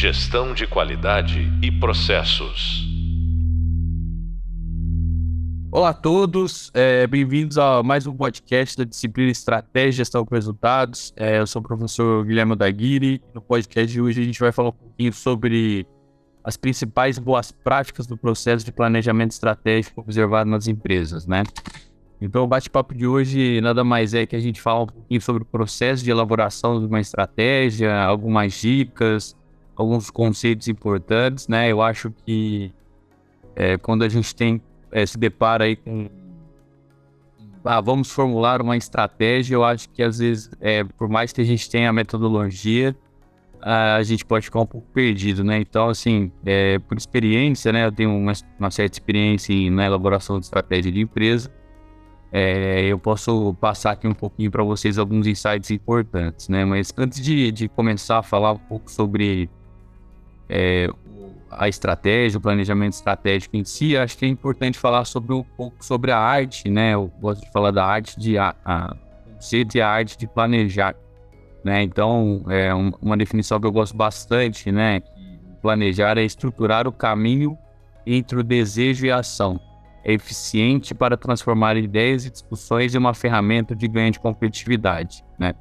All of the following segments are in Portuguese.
Gestão de qualidade e processos. Olá a todos, é, bem-vindos a mais um podcast da disciplina Estratégia e Gestão com Resultados. É, eu sou o professor Guilherme Daguiri. No podcast de hoje a gente vai falar um pouquinho sobre as principais boas práticas do processo de planejamento estratégico observado nas empresas, né? Então, o bate-papo de hoje nada mais é que a gente fala um pouquinho sobre o processo de elaboração de uma estratégia, algumas dicas, alguns conceitos importantes, né? Eu acho que é, quando a gente tem é, se depara aí com ah, vamos formular uma estratégia, eu acho que às vezes, é, por mais que a gente tenha a metodologia, a gente pode ficar um pouco perdido, né? Então, assim, é, por experiência, né? Eu tenho uma, uma certa experiência na elaboração de estratégia de empresa. É, eu posso passar aqui um pouquinho para vocês alguns insights importantes, né? Mas antes de, de começar a falar um pouco sobre é, a estratégia, o planejamento estratégico em si, acho que é importante falar sobre um pouco sobre a arte, né? Eu gosto de falar da arte de a, a e arte de planejar, né? Então, é um, uma definição que eu gosto bastante, né? Planejar é estruturar o caminho entre o desejo e a ação é eficiente para transformar ideias e discussões em uma ferramenta de ganho de competitividade, né?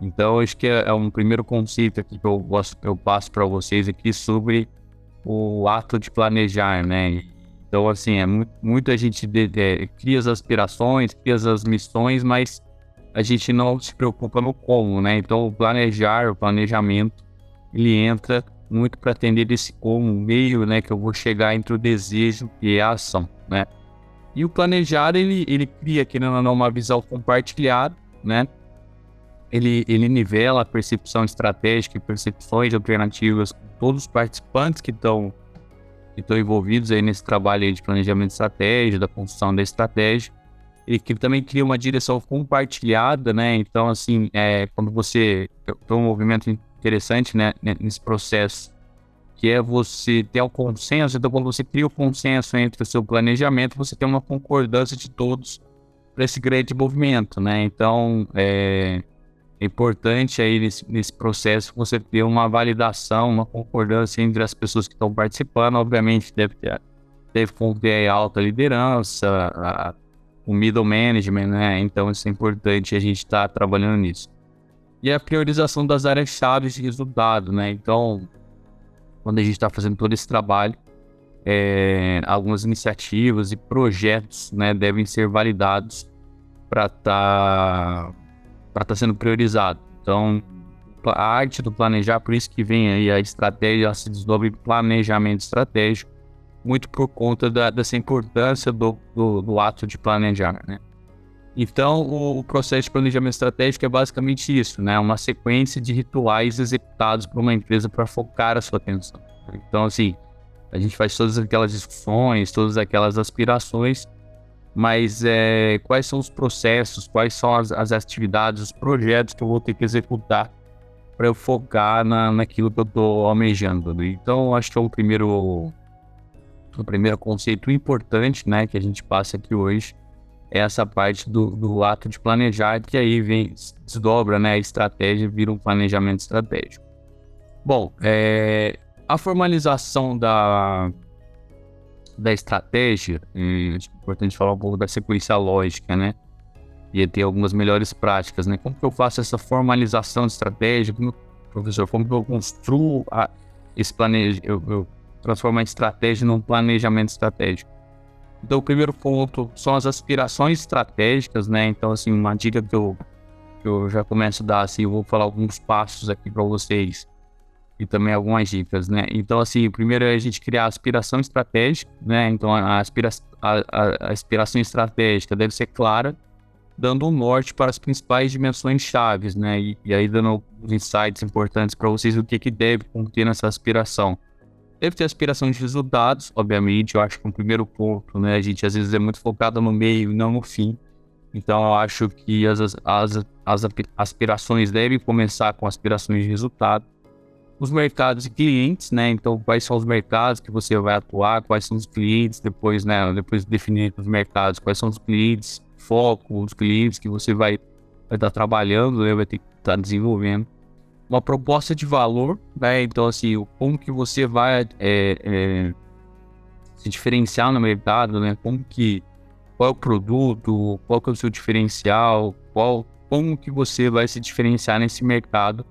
Então, acho que é, é um primeiro conceito aqui que eu gosto, eu passo para vocês aqui sobre o ato de planejar, né? Então, assim, é muito, muita gente de, cria as aspirações, cria as missões, mas a gente não se preocupa no como, né? Então, o planejar, o planejamento, ele entra muito para atender esse como meio, né? Que eu vou chegar entre o desejo e a ação, né? E o planejar, ele, ele cria, querendo ou não, uma visão compartilhada, né? Ele, ele nivela a percepção estratégica e percepções alternativas com todos os participantes que estão que estão envolvidos aí nesse trabalho aí de planejamento de estratégia, da construção da estratégia. Ele que também cria uma direção compartilhada, né? Então, assim, é, quando você tem um movimento interessante né, nesse processo que é você ter o consenso. Então, quando você cria o consenso entre o seu planejamento, você tem uma concordância de todos para esse grande movimento, né? Então, é, é importante aí nesse, nesse, processo você ter uma validação, uma concordância entre as pessoas que estão participando. Obviamente, deve ter, deve conter alta liderança, a, o middle management, né? Então, isso é importante a gente estar tá trabalhando nisso. E a priorização das áreas-chave de resultado, né? Então, quando a gente está fazendo todo esse trabalho, é, algumas iniciativas e projetos né, devem ser validados para estar tá, tá sendo priorizado. Então, a arte do planejar, por isso que vem aí a estratégia, se desdobra em planejamento estratégico, muito por conta da, dessa importância do, do, do, ato de planejar, né? Então, o, o, processo de planejamento estratégico é basicamente isso, né? Uma sequência de rituais executados por uma empresa para focar a sua atenção. Então, assim, a gente faz todas aquelas discussões, todas aquelas aspirações, mas é, quais são os processos, quais são as, as, atividades, os projetos que eu vou ter que executar para eu focar na, naquilo que eu estou almejando. Então, acho que é o primeiro, o primeiro conceito importante, né, que a gente passa aqui hoje essa parte do, do, ato de planejar, que aí vem, desdobra né, a estratégia, vira um planejamento estratégico. Bom, é, a formalização da, da estratégia, é importante falar um pouco da sequência lógica, né? E ter algumas melhores práticas, né? Como que eu faço essa formalização de estratégia? Como, professor, como que eu construo a, esse planejamento? Eu, eu transformo a estratégia num planejamento estratégico. Então, o primeiro ponto são as aspirações estratégicas, né? Então, assim, uma dica que eu, que eu já começo a dar, assim, eu vou falar alguns passos aqui para vocês e também algumas dicas, né? Então, assim, primeiro é a gente criar a aspiração estratégica, né? Então, a, aspira a, a, aspiração estratégica deve ser clara, dando um norte para as principais dimensões chaves, né? E, e aí dando alguns insights importantes para vocês o que, que deve conter nessa aspiração. Deve ter aspiração de resultados, obviamente. Eu acho que é um primeiro ponto, né? A gente às vezes é muito focado no meio e não no fim. Então, eu acho que as, as, as aspirações devem começar com aspirações de resultado. Os mercados e clientes, né? Então, quais são os mercados que você vai atuar, quais são os clientes, depois, né? Depois de definir os mercados, quais são os clientes, foco, os clientes que você vai, estar trabalhando, né? vai ter que estar desenvolvendo uma proposta de valor, né? Então, assim, como que você vai é, é, se diferenciar no mercado, né? Como que qual é o produto, qual que é o seu diferencial, qual, como que você vai se diferenciar nesse mercado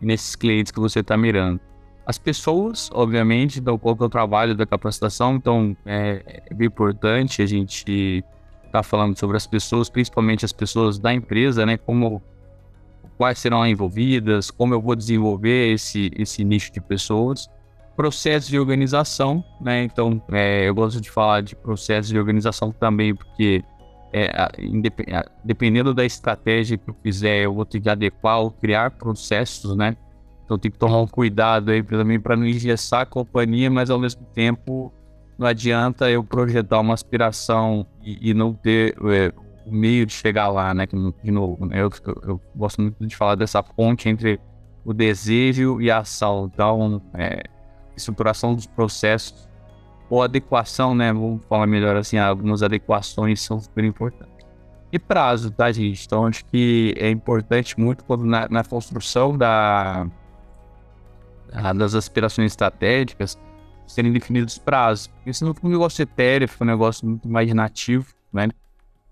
nesses clientes que você está mirando. As pessoas, obviamente, então qual que é o trabalho da capacitação, então é, é bem importante a gente estar tá falando sobre as pessoas, principalmente as pessoas da empresa, né? Como quais serão envolvidas, como eu vou desenvolver esse, esse nicho de pessoas processos de organização, né? Então, é, eu gosto de falar de processos de organização também, porque é, dependendo da estratégia que eu fizer, eu vou ter que adequar ou criar processos, né? Então, tem que tomar um cuidado aí também para não engessar a companhia, mas ao mesmo tempo não adianta eu projetar uma aspiração e, e não ter é, o meio de chegar lá, né? De novo, né? eu, eu, eu, gosto muito de falar dessa ponte entre o desejo e a ação. Então, é, estruturação dos processos ou adequação, né? Vamos falar melhor assim, algumas adequações são super importantes. E prazo, tá, gente? Então, acho que é importante muito quando na, na construção da, das aspirações estratégicas serem definidos prazos. Porque senão fica um negócio etéreo, fica um negócio muito mais nativo, né?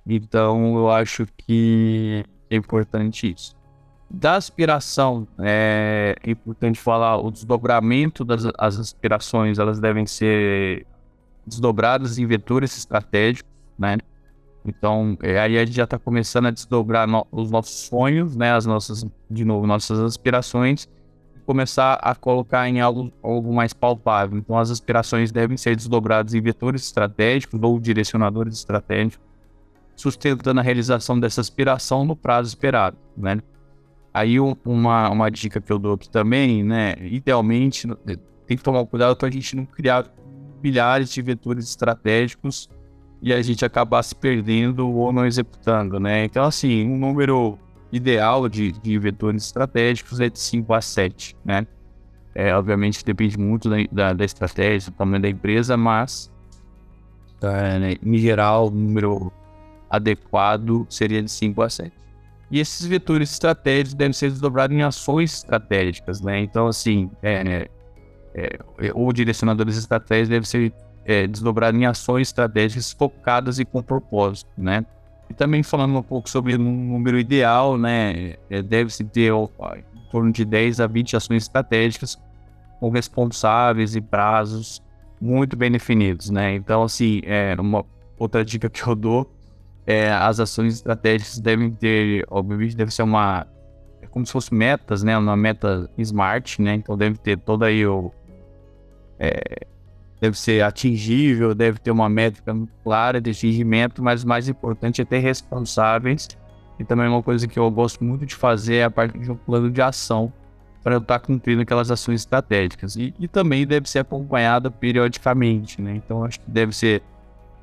Então, eu acho que é importante isso da aspiração, é importante falar o desdobramento das as aspirações, elas devem ser desdobradas em vetores estratégicos, né? Então, é, aí a gente já está começando a desdobrar no, os nossos sonhos, né? As nossas, de novo, nossas aspirações, e começar a colocar em algo, algo mais palpável. Então, as aspirações devem ser desdobradas em vetores estratégicos ou direcionadores estratégicos, sustentando a realização dessa aspiração no prazo esperado, né? Aí uma, uma dica que eu dou aqui também, né? Idealmente, tem que tomar cuidado para a gente não criar milhares de vetores estratégicos e a gente acabar se perdendo ou não executando, né? Então, assim, um número ideal de, de vetores estratégicos é de 5 a 7, né? É, obviamente depende muito da, da, da estratégia, do tamanho da empresa, mas é, né, em geral o número adequado seria de 5 a 7. E esses vetores estratégicos devem ser desdobrados em ações estratégicas, né? Então, assim, é, né, é, o direcionadores estratégicos deve ser é, desdobrado em ações estratégicas focadas e com propósito, né? E também falando um pouco sobre o número ideal, né? É, Deve-se ter ó, em torno de 10 a 20 ações estratégicas com responsáveis e prazos muito bem definidos, né? Então, assim, é uma outra dica que eu dou é, as ações estratégicas devem ter, obviamente, deve ser uma. É como se fossem metas, né? Uma meta smart, né? Então deve ter toda aí o. É, deve ser atingível, deve ter uma métrica clara de atingimento, mas mais importante é ter responsáveis. E também uma coisa que eu gosto muito de fazer é a parte de um plano de ação para estar cumprindo aquelas ações estratégicas. E, e também deve ser acompanhada periodicamente, né? Então acho que deve ser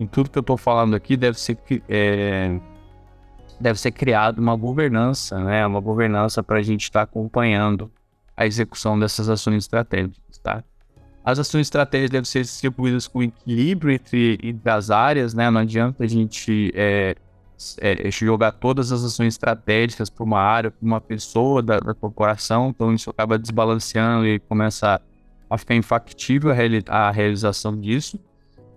em tudo que eu estou falando aqui deve ser é, deve ser criada uma governança, né? Uma governança para a gente estar tá acompanhando a execução dessas ações estratégicas, tá? As ações estratégicas devem ser distribuídas com equilíbrio entre, entre as áreas, né? Não adianta a gente é, é, jogar todas as ações estratégicas para uma área, para uma pessoa da, da, corporação, então isso acaba desbalanceando e começa a ficar infactível a, reali a realização disso.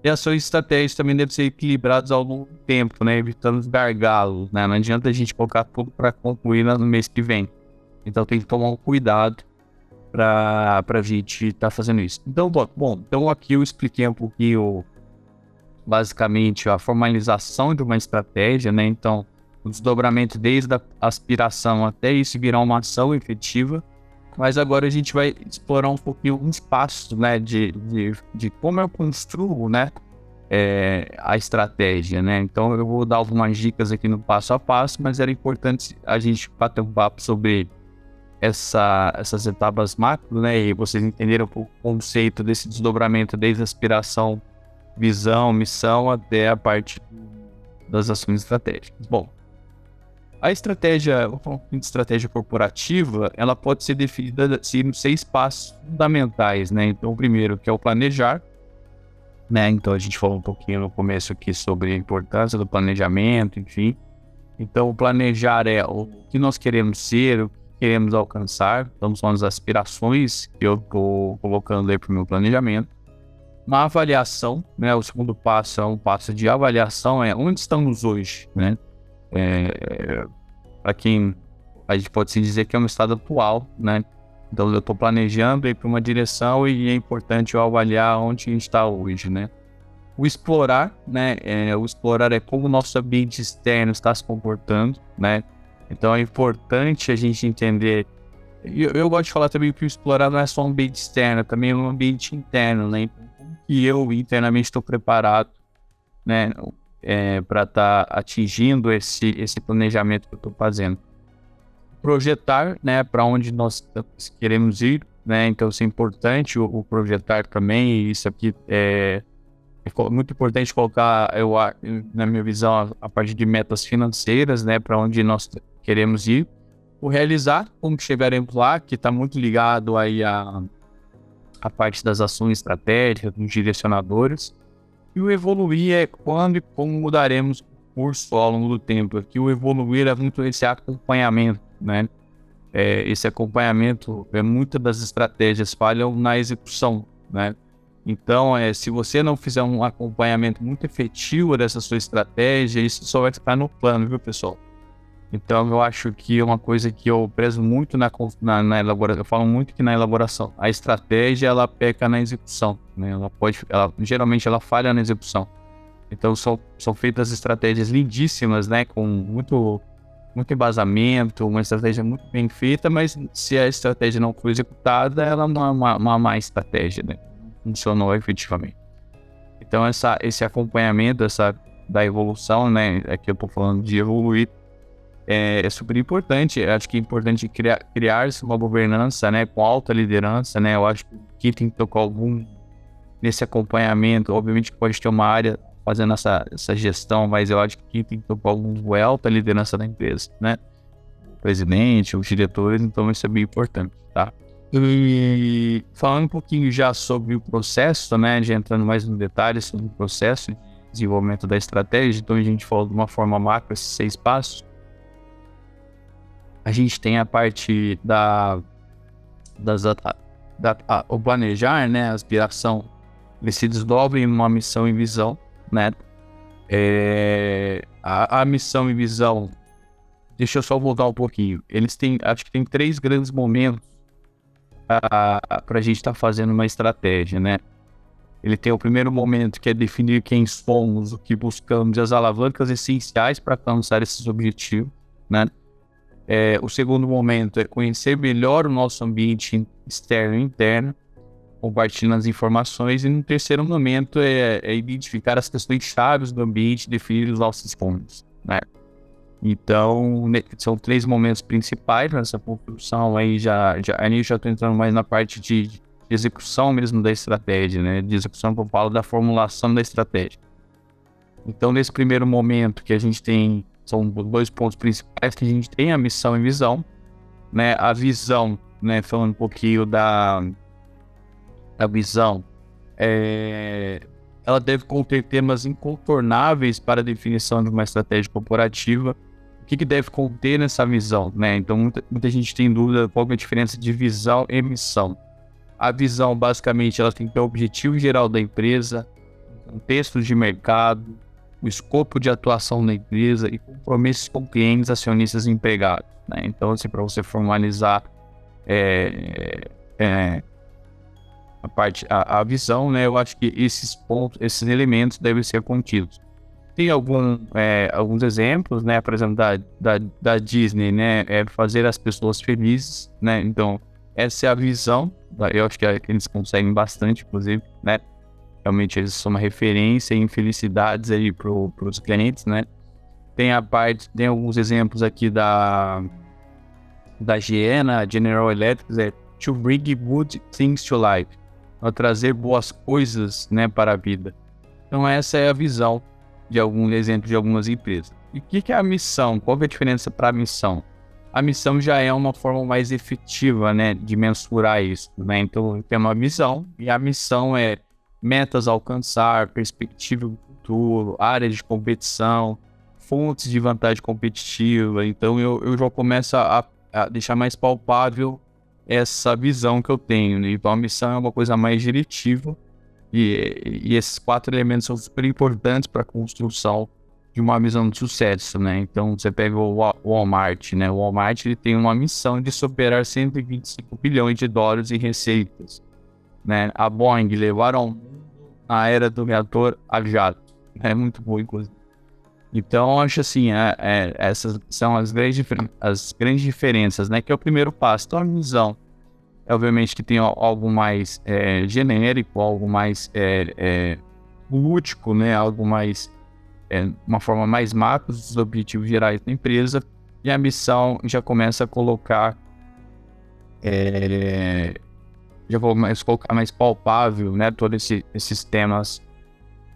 E ações estratégicas também devem ser equilibradas ao longo do tempo, né? Evitando os gargalos, né? Não adianta a gente colocar tudo para concluir no mês que vem. Então tem que tomar um cuidado para a gente estar tá fazendo isso. Então, bom, bom, então aqui eu expliquei um pouquinho, basicamente, a formalização de uma estratégia, né? Então, o desdobramento desde a aspiração até isso virar uma ação efetiva mas agora a gente vai explorar um pouquinho um espaço, né, de, de, de como eu construo, né, é, a estratégia, né? Então eu vou dar algumas dicas aqui no passo a passo, mas era importante a gente bater um papo sobre essa, essas etapas macro, né? E vocês entenderam o conceito desse desdobramento desde aspiração, visão, missão até a parte das ações estratégicas. Bom, a estratégia, a estratégia corporativa, ela pode ser definida assim, em seis passos fundamentais, né? Então, o primeiro, que é o planejar, né? Então, a gente falou um pouquinho no começo aqui sobre a importância do planejamento, enfim. Então, o planejar é o que nós queremos ser, queremos alcançar, então são as aspirações que eu estou colocando aí para o meu planejamento. Uma avaliação, né? O segundo passo é um passo de avaliação, é onde estamos hoje, né? É, para quem a gente pode se dizer que é um estado atual, né? Então eu estou planejando ir para uma direção e é importante eu avaliar onde a gente está hoje, né? O explorar, né? É, o explorar é como o nosso ambiente externo está se comportando, né? Então é importante a gente entender. Eu, eu gosto de falar também que o explorar não é só um ambiente externo, é também um ambiente interno, né? E eu internamente estou preparado, né? É, para estar tá atingindo esse, esse planejamento que eu estou fazendo. Projetar, né? Para onde nós queremos ir, né? Então isso é importante o, o projetar também. isso aqui é é muito importante colocar, eu, na minha visão, a, parte de metas financeiras, né, para onde nós queremos ir. O realizar, como estiveremos lá, que está muito ligado aí a, a parte das ações estratégicas, dos direcionadores. E o evoluir é quando e como mudaremos o curso ao longo do tempo. Aqui o evoluir é muito esse acompanhamento, né? É, esse acompanhamento, é, muitas das estratégias falham na execução, né? Então, é, se você não fizer um acompanhamento muito efetivo dessa sua estratégia, isso só vai ficar no plano, viu, pessoal? Então, eu acho que é uma coisa que eu prezo muito na, na, na elaboração, eu falo muito que na elaboração, a estratégia, ela peca na execução, né? Ela pode, ela, geralmente, ela falha na execução. Então, são, são feitas estratégias lindíssimas, né? Com muito, muito embasamento, uma estratégia muito bem feita, mas se a estratégia não for executada, ela não é uma, uma má estratégia, né? funcionou efetivamente. Então essa, esse acompanhamento essa, da evolução, né, aqui é eu estou falando de evoluir, é, é, super importante. Acho que é importante criar, criar-se uma governança, né, com alta liderança, né. Eu acho que tem que tocar algum nesse acompanhamento. Obviamente pode ter uma área fazendo essa, essa gestão, mas eu acho que tem que tocar algum alta liderança da empresa, né. O presidente, os diretores, então isso é bem importante, tá? E falando um pouquinho já sobre o processo, né, já entrando mais no detalhe sobre o processo de desenvolvimento da estratégia, então a gente falou de uma forma macro esses seis passos. A gente tem a parte da, das, da, da a, o planejar, né, a aspiração, ele se desdobra em uma missão e visão, né, é, a, a missão e visão, deixa eu só voltar um pouquinho, eles têm, acho que tem três grandes momentos para a gente estar tá fazendo uma estratégia, né? Ele tem o primeiro momento que é definir quem somos, o que buscamos e as alavancas essenciais para alcançar esses objetivos, né? É, o segundo momento é conhecer melhor o nosso ambiente externo e interno, compartilhando as informações. E no terceiro momento é, é identificar as questões chaves do ambiente definir os nossos pontos, né? Então, são três momentos principais nessa construção aí, já, já, já estou entrando mais na parte de, de, execução mesmo da estratégia, né? De execução que eu falo da formulação da estratégia. Então, nesse primeiro momento que a gente tem, são dois pontos principais que a gente tem, a missão e visão, né? A visão, né? Falando um pouquinho da, da visão, é, ela deve conter temas incontornáveis para a definição de uma estratégia corporativa, o que, que deve conter nessa visão, né? Então, muita, muita gente tem dúvida qual é a diferença de visão e missão. A visão, basicamente, ela tem que ter o objetivo geral da empresa, contexto de mercado, o escopo de atuação da empresa e compromissos com clientes, acionistas e empregados. Né? Então, assim, para você formalizar é, é, a parte, a, a, visão, né? Eu acho que esses pontos, esses elementos devem ser contidos. Tem algum, é, alguns exemplos, né? Por exemplo, da, da, da, Disney, né? É fazer as pessoas felizes, né? Então, essa é a visão. Eu acho que eles conseguem bastante, inclusive, né? Realmente eles são uma referência em felicidades aí para os clientes, né? Tem a parte, tem alguns exemplos aqui da da GE, né? General Electric, é to bring good things to life, a trazer boas coisas, né, para a vida. Então essa é a visão de algum exemplo de algumas empresas. E o que, que é a missão? Qual é a diferença para a missão? A missão já é uma forma mais efetiva, né, de mensurar isso, né? Então tem uma missão e a missão é metas a alcançar, perspectiva do futuro, área de competição, fontes de vantagem competitiva. Então eu, eu já começo a, deixar mais palpável essa visão que eu tenho. Né? Então a missão é uma coisa mais diretiva e, e esses quatro elementos são super importantes para a construção de uma visão de sucesso, né? Então você pega o Walmart, né? O Walmart ele tem uma missão de superar 125 bilhões de dólares em receitas, né? A Boeing levar ao mundo a era do reator a jato, é muito bom inclusive. Então acho assim, é, é, essas são as grandes, as grandes diferenças, né? Que é o primeiro passo. Então a visão, obviamente que tem algo mais é, genérico, algo mais é, é, lúdico, né? Algo mais é, uma forma mais macro dos objetivos gerais da empresa e a missão já começa a colocar é, já vou mais colocar mais palpável né todos esse, esses temas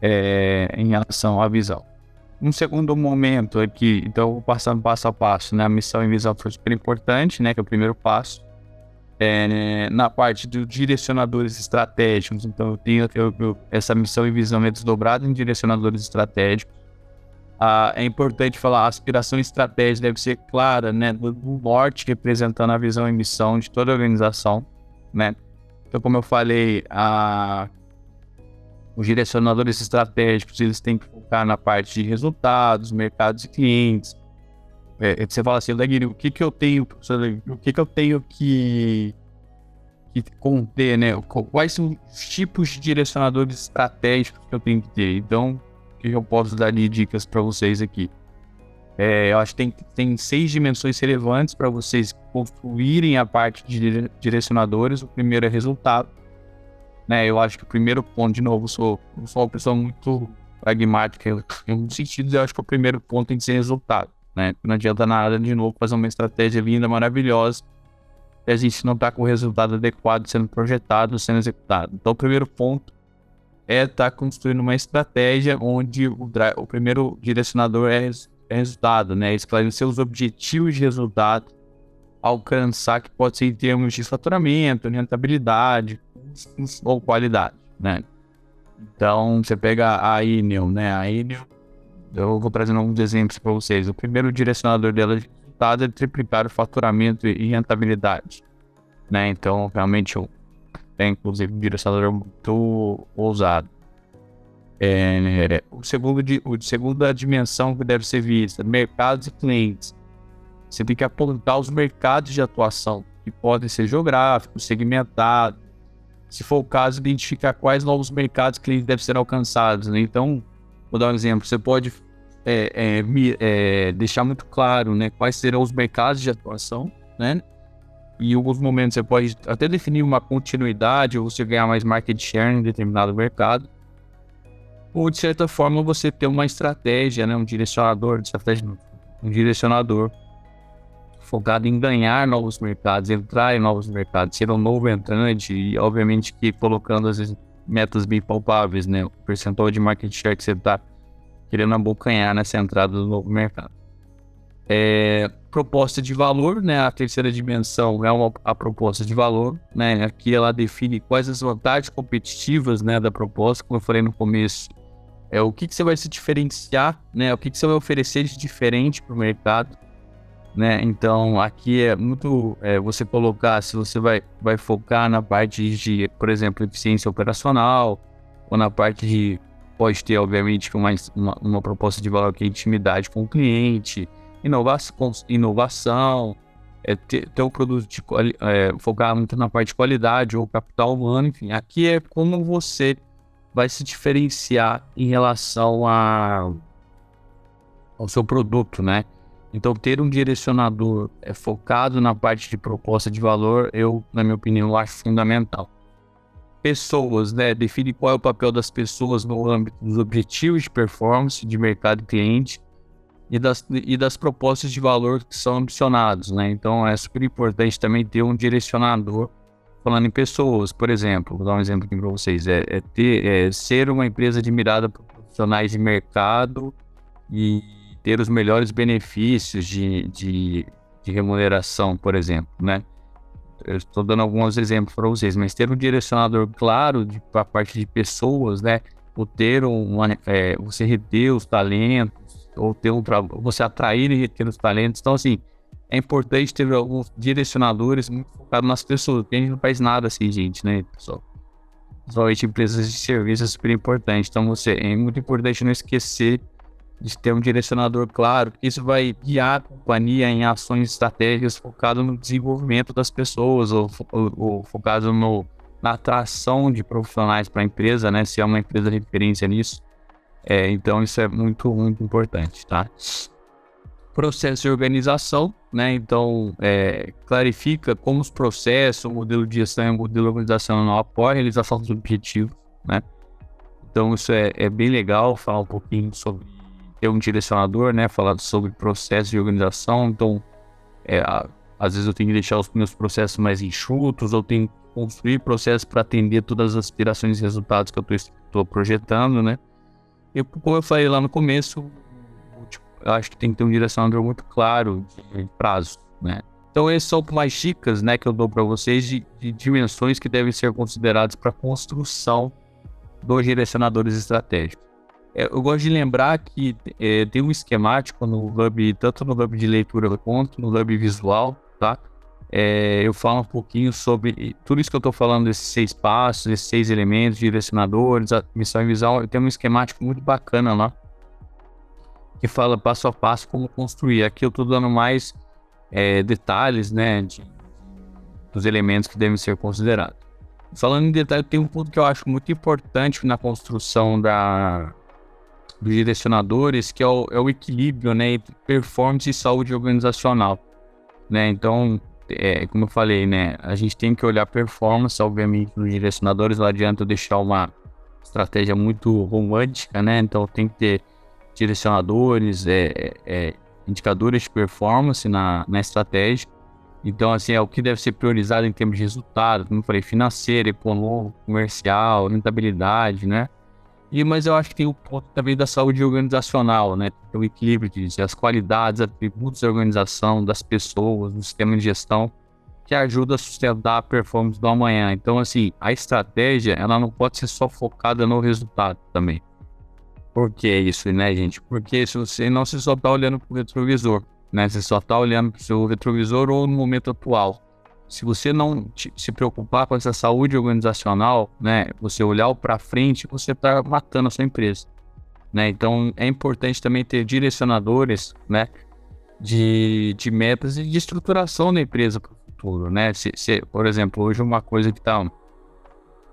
é, em relação à visão. Um segundo momento aqui então passando passo a passo né a missão e visão foi super importante né que é o primeiro passo é, na parte dos direcionadores estratégicos. Então eu tenho eu, eu, essa missão e visão é desdobrada em direcionadores estratégicos. Ah, é importante falar, a aspiração estratégica deve ser clara, né, do, norte representando a visão e missão de toda a organização, né. Então, como eu falei, a, os direcionadores estratégicos eles têm que focar na parte de resultados, mercados e clientes. É, você fala assim, Leguini, o que que eu tenho, o que que eu tenho que, que conter, né? Quais são os tipos de direcionadores estratégicos que eu tenho que ter? Então, que eu posso dar de dicas para vocês aqui. É, eu acho que tem, tem seis dimensões relevantes para vocês construírem a parte de direcionadores. O primeiro é resultado. Né? Eu acho que o primeiro ponto, de novo, eu sou, eu sou uma pessoa muito pragmática em muitos sentidos. Eu acho que o primeiro ponto tem que ser resultado. Né? Não adianta nada, de novo, fazer uma estratégia linda, maravilhosa, se a gente não está com o resultado adequado sendo projetado, sendo executado. Então, o primeiro ponto é estar tá construindo uma estratégia onde o, o primeiro direcionador é, resultado, né? Esclarecer os objetivos de resultado, alcançar que pode ser em termos de faturamento, rentabilidade ou qualidade, né? Então, você pega a Inel, né? A Inel, eu vou trazendo alguns exemplos para vocês. O primeiro direcionador dela de resultado é triplicar o faturamento e rentabilidade, né? Então, realmente, é inclusive um direcionador muito ousado. É, o segundo, o segunda dimensão que deve ser vista, mercados e clientes. Você tem que apontar os mercados de atuação, que podem ser geográficos, segmentados. Se for o caso, identificar quais novos mercados clientes devem ser alcançados. Né? Então, vou dar um exemplo. Você pode é, é, é, deixar muito claro né, quais serão os mercados de atuação, né? em alguns momentos você pode até definir uma continuidade ou você ganhar mais market share em determinado mercado. Ou de certa forma você ter uma estratégia, né, um direcionador, estratégia, um direcionador focado em ganhar novos mercados, entrar em novos mercados, ser um novo entrante e obviamente que colocando as metas bem palpáveis, né, o percentual de market share que você está querendo abocanhar nessa entrada do novo mercado. É, proposta de valor, né? A terceira dimensão é uma, a proposta de valor, né? Aqui ela define quais as vantagens competitivas, né, da proposta, como eu falei no começo. É o que, que você vai se diferenciar, né? O que, que você vai oferecer de diferente para o mercado, né? Então aqui é muito é, você colocar se você vai vai focar na parte de, por exemplo, eficiência operacional ou na parte de pode ter obviamente uma, uma, uma proposta de valor que é intimidade com o cliente inovação, inovação é, ter, ter um produto de, é, focar muito na parte de qualidade ou capital humano, enfim. Aqui é como você vai se diferenciar em relação a, ao seu produto, né? Então, ter um direcionador é, focado na parte de proposta de valor, eu, na minha opinião, acho fundamental. Pessoas, né? Define qual é o papel das pessoas no âmbito dos objetivos de performance de mercado e cliente e das, e das propostas de valor que são ambicionados, né? Então é super importante também ter um direcionador falando em pessoas, por exemplo, vou dar um exemplo aqui para vocês, é, é, ter, é ser uma empresa admirada por profissionais de mercado e ter os melhores benefícios de, de, de remuneração, por exemplo, né? Eu estou dando alguns exemplos para vocês, mas ter um direcionador claro para a parte de pessoas, né? Ou ter um, é, você reter os talentos, ou ter um você atrair e reter os talentos. Então, assim, é importante ter alguns direcionadores muito focados nas pessoas, porque a gente não faz nada assim, gente, né, pessoal? Principalmente empresas de serviço é super importante. Então, você é muito importante não esquecer de ter um direcionador claro, isso vai guiar a companhia em ações estratégicas focadas no desenvolvimento das pessoas ou, ou, ou focado no, na atração de profissionais para a empresa, né? Se é uma empresa de referência nisso. É, então, isso é muito, muito importante, tá? Processo de organização, né? Então, é, clarifica como os processos, o modelo de gestão e o modelo organizacional apoiam a realização dos objetivos, né? Então, isso é, é bem legal falar um pouquinho sobre ter um direcionador, né? Falar sobre processo de organização. Então, é, às vezes eu tenho que deixar os meus processos mais enxutos, ou tenho que construir processos para atender todas as aspirações e resultados que eu estou projetando, né? E como eu falei lá no começo, eu acho que tem que ter um direcionador muito claro de prazo, né? Então, esses são mais dicas né, que eu dou para vocês de, de dimensões que devem ser consideradas para a construção dos direcionadores estratégicos. É, eu gosto de lembrar que é, tem um esquemático no Hub, tanto no Hub de leitura quanto no Hub visual, tá? É, eu falo um pouquinho sobre tudo isso que eu estou falando, desses seis passos, esses seis elementos, direcionadores, missão e visão. Tem um esquemático muito bacana lá, que fala passo a passo como construir. Aqui eu estou dando mais é, detalhes, né, de, dos elementos que devem ser considerados. Falando em detalhe, tem um ponto que eu acho muito importante na construção da, dos direcionadores, que é o, é o equilíbrio né, entre performance e saúde organizacional. Né? Então, é, como eu falei, né, a gente tem que olhar performance, obviamente, nos direcionadores. Não adianta deixar uma estratégia muito romântica, né? Então, tem que ter direcionadores, é, é, é, indicadores de performance na, na estratégia. Então, assim, é o que deve ser priorizado em termos de resultado, como eu falei, financeiro, econômico, comercial, rentabilidade, né? E, mas eu acho que tem o ponto também da saúde organizacional, né? O equilíbrio de as qualidades, atributos da organização, das pessoas, do sistema de gestão, que ajuda a sustentar a performance do amanhã. Então, assim, a estratégia, ela não pode ser só focada no resultado também. Por que isso, né, gente? Porque se você não se só está olhando para o retrovisor, né? Você só está olhando para o seu retrovisor ou no momento atual se você não te, se preocupar com essa saúde organizacional, né, você olhar para frente, você está matando a sua empresa, né? Então é importante também ter direcionadores, né, de, de metas e de estruturação da empresa para o futuro, né? Se, se, por exemplo, hoje uma coisa que está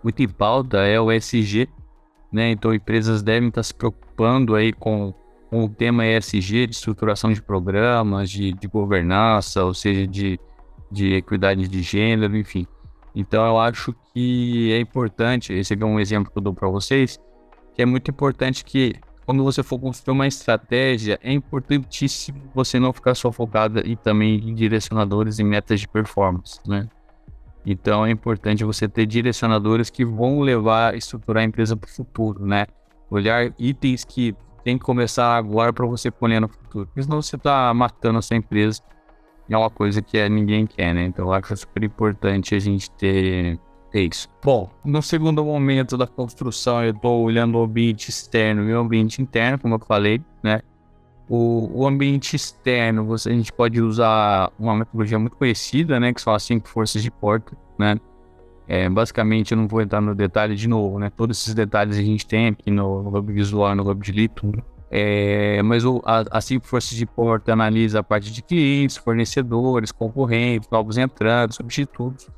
muito em pauta é o SG, né? Então empresas devem estar se preocupando aí com, com o tema ESG, de estruturação de programas, de, de governança, ou seja, de de equidade de gênero, enfim. Então eu acho que é importante, esse é um exemplo que eu dou para vocês, que é muito importante que quando você for construir uma estratégia, é importantíssimo você não ficar só focado e também em direcionadores e metas de performance, né? Então é importante você ter direcionadores que vão levar estruturar a empresa para o futuro, né? Olhar itens que tem que começar agora para você colher no futuro, porque senão você está matando a sua empresa é uma coisa que é, ninguém quer, né? Então eu acho super importante a gente ter, ter isso. Bom, no segundo momento da construção, eu estou olhando o ambiente externo e o ambiente interno, como eu falei, né? O, o ambiente externo, você, a gente pode usar uma metodologia muito conhecida, né? Que são as cinco forças de porta, né? É, basicamente, eu não vou entrar no detalhe de novo, né? Todos esses detalhes a gente tem aqui no, no Hub Visual, no Hub de Lito, né? É, mas o, a, a Cinco Forças de Porta analisa a parte de clientes, fornecedores, concorrentes, novos entrantes, substitutos.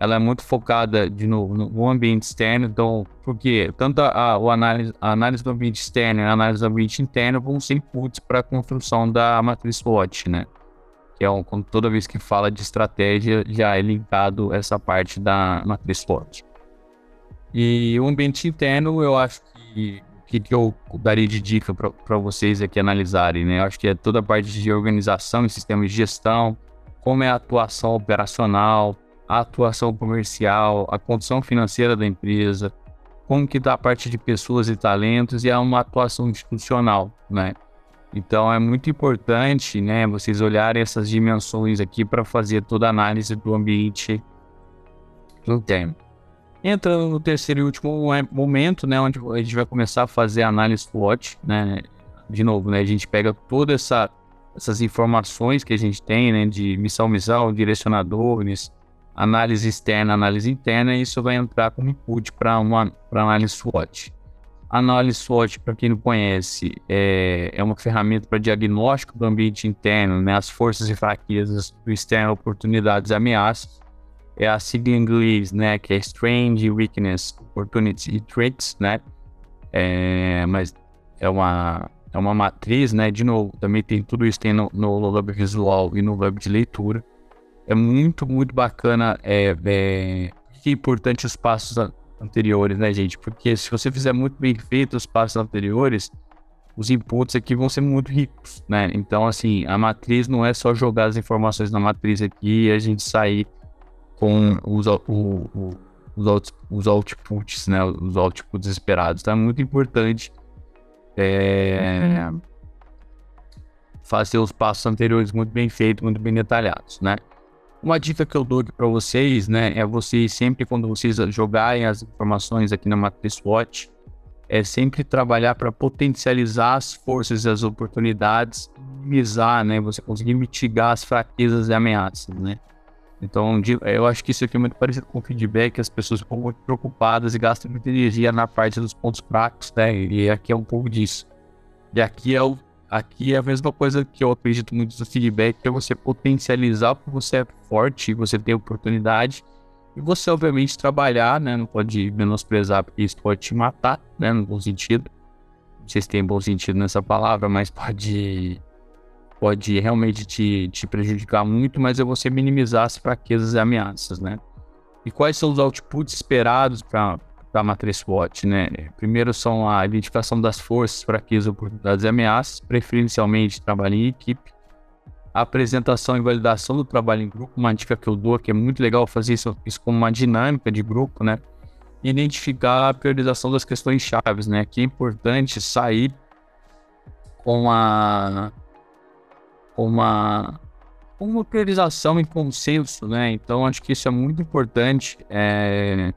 Ela é muito focada, de novo, no ambiente externo. Então, porque tanto a, a, análise, a análise do ambiente externo e a análise do ambiente interno vão ser inputs para a construção da matriz SWOT, né? Que é um, toda vez que fala de estratégia, já é linkado essa parte da matriz SWOT. E o ambiente interno, eu acho que que, que eu daria de dica para vocês aqui analisarem, né? Eu acho que é toda a parte de organização e sistemas de gestão, como é a atuação operacional, a atuação comercial, a condição financeira da empresa, como que está a parte de pessoas e talentos e é uma atuação institucional, né? Então é muito importante, né, vocês olharem essas dimensões aqui para fazer toda a análise do ambiente interno. Entra no terceiro e último momento, né, onde a gente vai começar a fazer a análise SWOT, né? De novo, né, a gente pega toda essa essas informações que a gente tem, né, de missão, missão, direcionadores, análise externa, análise interna, e isso vai entrar como input para uma pra análise SWOT. Análise SWOT, para quem não conhece, é, é uma ferramenta para diagnóstico do ambiente interno, né, as forças e fraquezas do externo, oportunidades e ameaças. É a sigla em inglês, né, que é Strength, Weakness, Opportunity e Threats, né, é, mas é uma, é uma matriz, né, de novo, também tem tudo isso tem no, no Lab Visual e no Lab de Leitura. É muito, muito bacana, é, é, importante os passos anteriores, né, gente? Porque se você fizer muito bem feito os passos anteriores, os inputs aqui vão ser muito ricos, né? Então, assim, a matriz não é só jogar as informações na matriz aqui e a gente sair com os, o, o, os, out, os outputs, né? Os outputs esperados. Então, é muito importante é, fazer os passos anteriores muito bem feitos, muito bem detalhados, né? Uma dica que eu dou aqui para vocês, né, é vocês sempre quando vocês jogarem as informações aqui na matriz SWOT, é sempre trabalhar para potencializar as forças e as oportunidades, minimizar, né, você conseguir mitigar as fraquezas e ameaças, né? Então, eu acho que isso aqui é muito parecido com o feedback, as pessoas ficam muito preocupadas e gastam muita energia na parte dos pontos fracos, né? E aqui é um pouco disso. E aqui é o Aqui é a mesma coisa que eu acredito muito no feedback, é você potencializar porque você é forte, você tem oportunidade, e você, obviamente, trabalhar, né? Não pode menosprezar, porque isso pode te matar, né? No bom sentido. Não sei se tem bom sentido nessa palavra, mas pode, pode realmente te, te prejudicar muito, mas é você minimizar as fraquezas e ameaças, né? E quais são os outputs esperados para da matriz SWOT, né? Primeiro são a identificação das forças, fraquezas, oportunidades e ameaças, preferencialmente trabalho em equipe. A apresentação e validação do trabalho em grupo, uma dica que eu dou, que é muito legal fazer isso, isso como uma dinâmica de grupo, né? E identificar a priorização das questões chaves, né? Que é importante sair com a uma uma priorização em consenso, né? Então acho que isso é muito importante. É,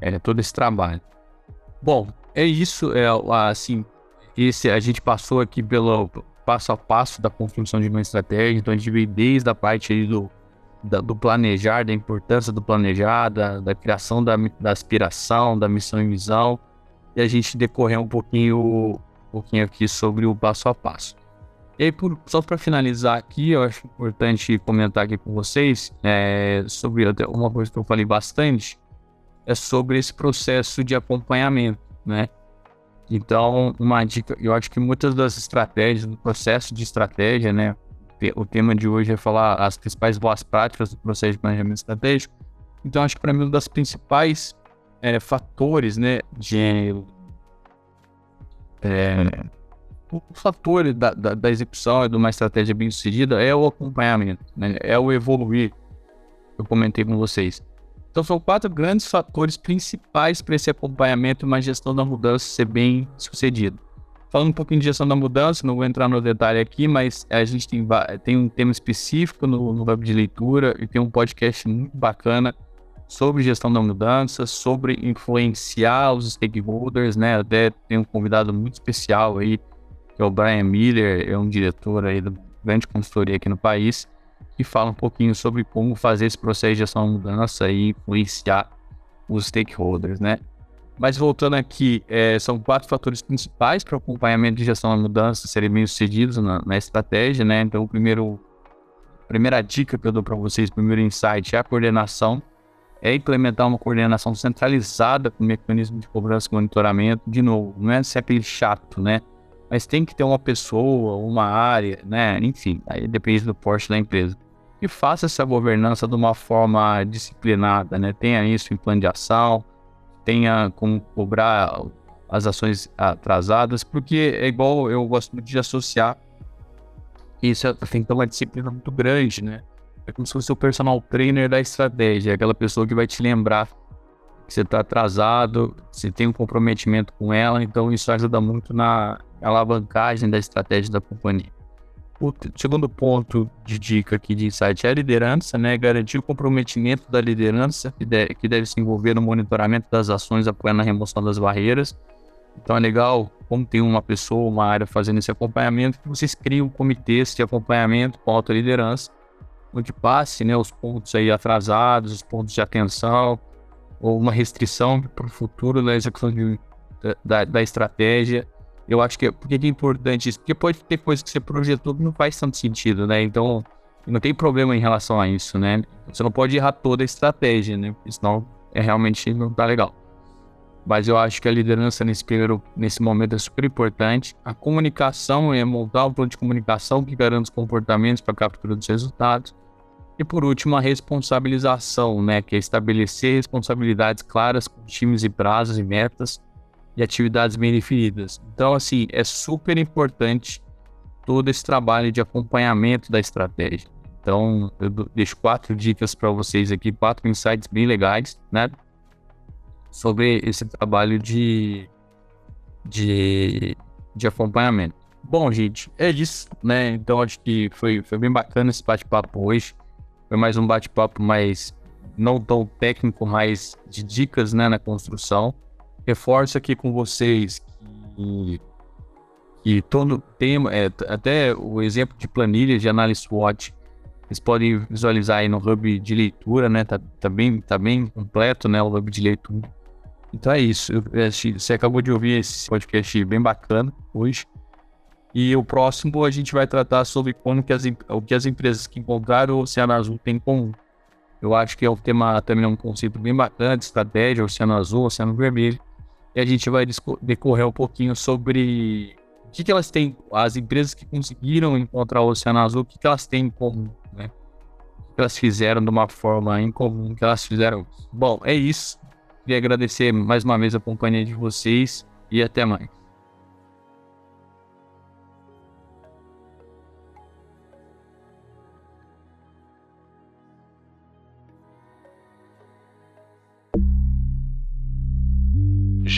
é todo esse trabalho. Bom, é isso, é assim, esse a gente passou aqui pelo passo a passo da construção de uma estratégia, então a gente veio desde a parte aí do, da, do planejar, da importância do planejar, da, da criação da, da, aspiração, da missão e visão, e a gente decorreu um pouquinho, um pouquinho aqui sobre o passo a passo. E aí, por, só para finalizar aqui, eu acho importante comentar aqui com vocês é, sobre uma coisa que eu falei bastante, é sobre esse processo de acompanhamento, né? Então, uma dica, eu acho que muitas das estratégias, do processo de estratégia, né? O tema de hoje é falar as principais boas práticas do processo de planejamento estratégico. Então, acho que para mim um dos principais é, fatores, né, de é, o fator da, da, da, execução de uma estratégia bem sucedida é o acompanhamento, né? é o evoluir. Eu comentei com vocês. Então são quatro grandes fatores principais para esse acompanhamento e uma gestão da mudança ser bem sucedida. Falando um pouquinho de gestão da mudança, não vou entrar no detalhe aqui, mas a gente tem, tem um tema específico no, no web de leitura e tem um podcast muito bacana sobre gestão da mudança, sobre influenciar os stakeholders, né? Até tem um convidado muito especial aí, que é o Brian Miller, é um diretor aí da grande consultoria aqui no país fala um pouquinho sobre como fazer esse processo de gestão de mudança e influenciar os stakeholders, né? Mas voltando aqui, é, são quatro fatores principais para o acompanhamento de gestão da mudança serem bem sucedidos na, na estratégia, né? Então, o primeiro, a primeira dica que eu dou para vocês, o primeiro insight é a coordenação, é implementar uma coordenação centralizada com mecanismo de cobrança e monitoramento. De novo, não é sempre chato, né? Mas tem que ter uma pessoa, uma área, né? Enfim, aí depende do porte da empresa e faça essa governança de uma forma disciplinada, né? Tenha isso em plano de ação, tenha como cobrar as ações atrasadas, porque é igual eu gosto muito de associar isso é, tem que ter uma disciplina muito grande, né? É como se fosse o personal trainer da estratégia, aquela pessoa que vai te lembrar que você está atrasado, você tem um comprometimento com ela, então isso ajuda muito na alavancagem da estratégia da companhia. O segundo ponto de dica aqui de insight é a liderança, né? Garantir o comprometimento da liderança, que, deve se envolver no monitoramento das ações apoiando a remoção das barreiras. Então é legal, como tem uma pessoa, uma área fazendo esse acompanhamento, que vocês criam comitês de acompanhamento com alta liderança, onde passe né, os pontos aí atrasados, os pontos de atenção, ou uma restrição para o futuro da execução de, da, da, estratégia. Eu acho que é, por que é importante isso? Porque pode ter coisa que você projetou que não faz tanto sentido, né? Então, não tem problema em relação a isso, né? Você não pode errar toda a estratégia, né? Senão é realmente não tá legal. Mas eu acho que a liderança nesse primeiro, nesse momento é super importante. A comunicação é montar um plano de comunicação que garanta os comportamentos para a captura dos resultados. E por último, a responsabilização, né, que é estabelecer responsabilidades claras com times e prazos e metas e atividades bem definidas. Então, assim, é super importante todo esse trabalho de acompanhamento da estratégia. Então, eu deixo quatro dicas para vocês aqui, quatro insights bem legais, né, sobre esse trabalho de, de, de acompanhamento. Bom, gente, é isso, né? Então, acho que foi, foi bem bacana esse bate-papo hoje. Foi mais um bate-papo mais não tão técnico, mais de dicas né, na construção. Reforço aqui com vocês que, que todo tema, é, até o exemplo de planilha de análise SWOT, vocês podem visualizar aí no hub de leitura, né? Tá, tá, bem, tá bem completo, né? O hub de leitura. Então é isso. Você acabou de ouvir esse podcast bem bacana hoje. E o próximo a gente vai tratar sobre como que as, o que as empresas que encontraram o Oceano Azul têm em comum. Eu acho que é um tema também é um conceito bem bacana de estratégia, Oceano Azul, Oceano Vermelho. E a gente vai decorrer um pouquinho sobre o que, que elas têm, as empresas que conseguiram encontrar o Oceano Azul, o que, que elas têm em comum, né? O que elas fizeram de uma forma em comum, que elas fizeram. Bom, é isso. Queria agradecer mais uma vez a companhia de vocês e até mais.